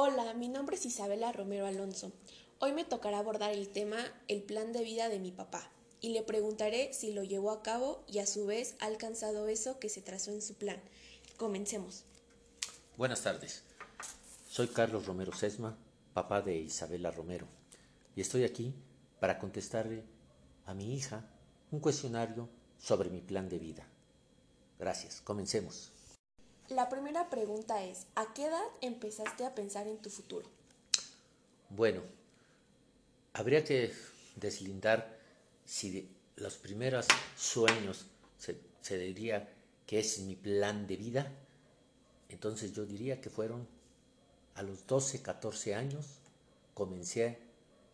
Hola, mi nombre es Isabela Romero Alonso. Hoy me tocará abordar el tema el plan de vida de mi papá y le preguntaré si lo llevó a cabo y a su vez ha alcanzado eso que se trazó en su plan. Comencemos. Buenas tardes. Soy Carlos Romero Sesma, papá de Isabela Romero, y estoy aquí para contestarle a mi hija un cuestionario sobre mi plan de vida. Gracias. Comencemos. La primera pregunta es, ¿a qué edad empezaste a pensar en tu futuro? Bueno, habría que deslindar si los primeros sueños se, se diría que es mi plan de vida, entonces yo diría que fueron a los 12, 14 años, comencé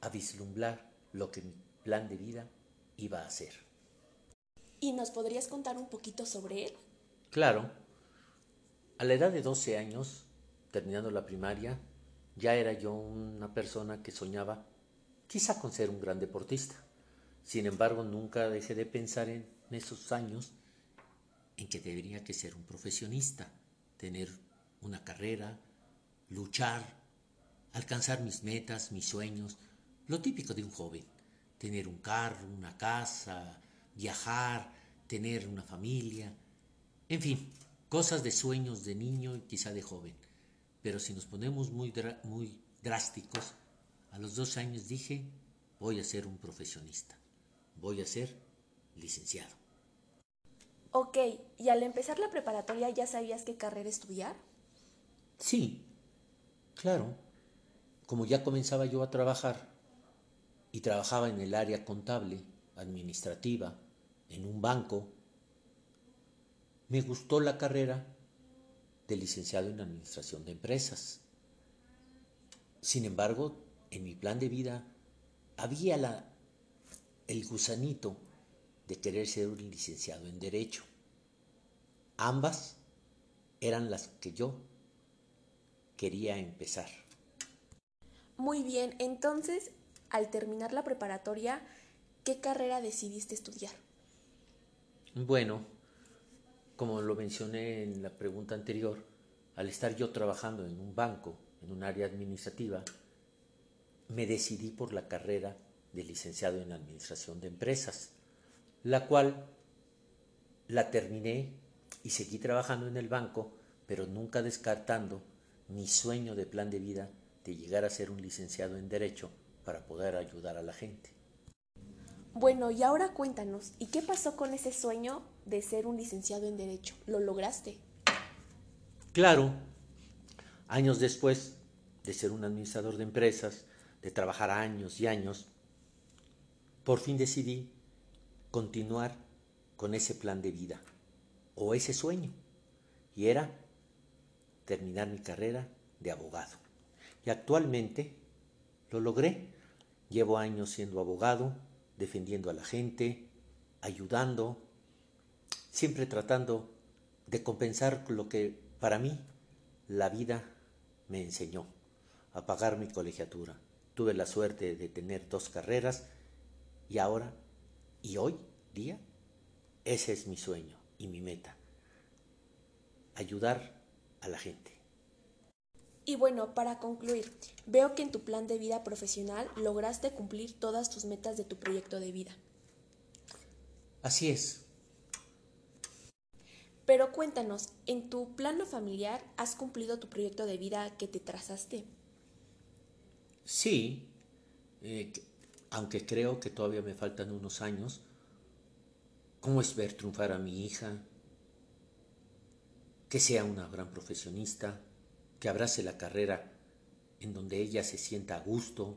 a vislumbrar lo que mi plan de vida iba a ser. ¿Y nos podrías contar un poquito sobre él? Claro, a la edad de 12 años, terminando la primaria, ya era yo una persona que soñaba quizá con ser un gran deportista. Sin embargo, nunca dejé de pensar en esos años en que debería que ser un profesionista, tener una carrera, luchar, alcanzar mis metas, mis sueños, lo típico de un joven, tener un carro, una casa, viajar, tener una familia, en fin, cosas de sueños de niño y quizá de joven. Pero si nos ponemos muy, muy drásticos, a los dos años dije, voy a ser un profesionista, voy a ser licenciado. Ok, ¿y al empezar la preparatoria ya sabías qué carrera estudiar? Sí, claro. Como ya comenzaba yo a trabajar y trabajaba en el área contable, administrativa, en un banco, me gustó la carrera de licenciado en Administración de Empresas. Sin embargo, en mi plan de vida había la, el gusanito de querer ser un licenciado en Derecho. Ambas eran las que yo quería empezar. Muy bien, entonces, al terminar la preparatoria, ¿qué carrera decidiste estudiar? Bueno, como lo mencioné en la pregunta anterior, al estar yo trabajando en un banco, en un área administrativa, me decidí por la carrera de licenciado en Administración de Empresas, la cual la terminé y seguí trabajando en el banco, pero nunca descartando mi sueño de plan de vida de llegar a ser un licenciado en Derecho para poder ayudar a la gente. Bueno, y ahora cuéntanos, ¿y qué pasó con ese sueño de ser un licenciado en Derecho? ¿Lo lograste? Claro. Años después de ser un administrador de empresas, de trabajar años y años, por fin decidí continuar con ese plan de vida o ese sueño. Y era terminar mi carrera de abogado. Y actualmente lo logré. Llevo años siendo abogado, defendiendo a la gente, ayudando, siempre tratando de compensar lo que para mí la vida me enseñó, a pagar mi colegiatura. Tuve la suerte de tener dos carreras y ahora, y hoy día, ese es mi sueño y mi meta, ayudar a la gente. Y bueno, para concluir, veo que en tu plan de vida profesional lograste cumplir todas tus metas de tu proyecto de vida. Así es. Pero cuéntanos, ¿en tu plano familiar has cumplido tu proyecto de vida que te trazaste? Sí, eh, aunque creo que todavía me faltan unos años. ¿Cómo es ver triunfar a mi hija? Que sea una gran profesionista, que abrace la carrera en donde ella se sienta a gusto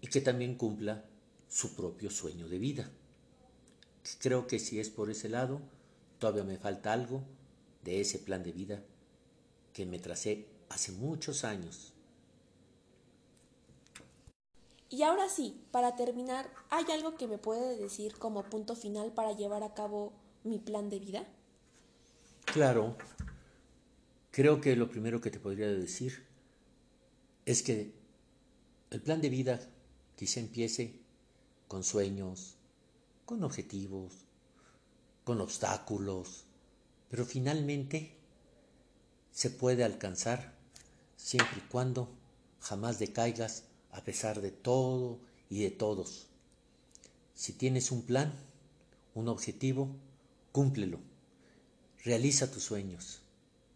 y que también cumpla su propio sueño de vida. Creo que si es por ese lado, todavía me falta algo de ese plan de vida que me tracé hace muchos años. Y ahora sí, para terminar, ¿hay algo que me puede decir como punto final para llevar a cabo mi plan de vida? Claro, Creo que lo primero que te podría decir es que el plan de vida quizá empiece con sueños, con objetivos, con obstáculos, pero finalmente se puede alcanzar siempre y cuando jamás decaigas a pesar de todo y de todos. Si tienes un plan, un objetivo, cúmplelo. Realiza tus sueños.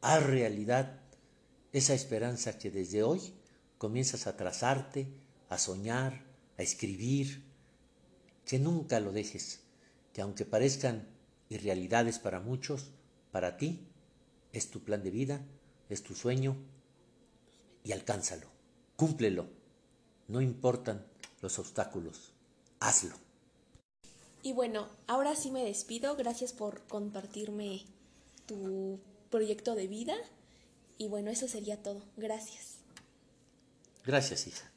Haz realidad esa esperanza que desde hoy comienzas a trazarte, a soñar, a escribir. Que nunca lo dejes, que aunque parezcan irrealidades para muchos, para ti es tu plan de vida, es tu sueño y alcánzalo, cúmplelo. No importan los obstáculos, hazlo. Y bueno, ahora sí me despido. Gracias por compartirme tu proyecto de vida. Y bueno, eso sería todo. Gracias. Gracias, hija.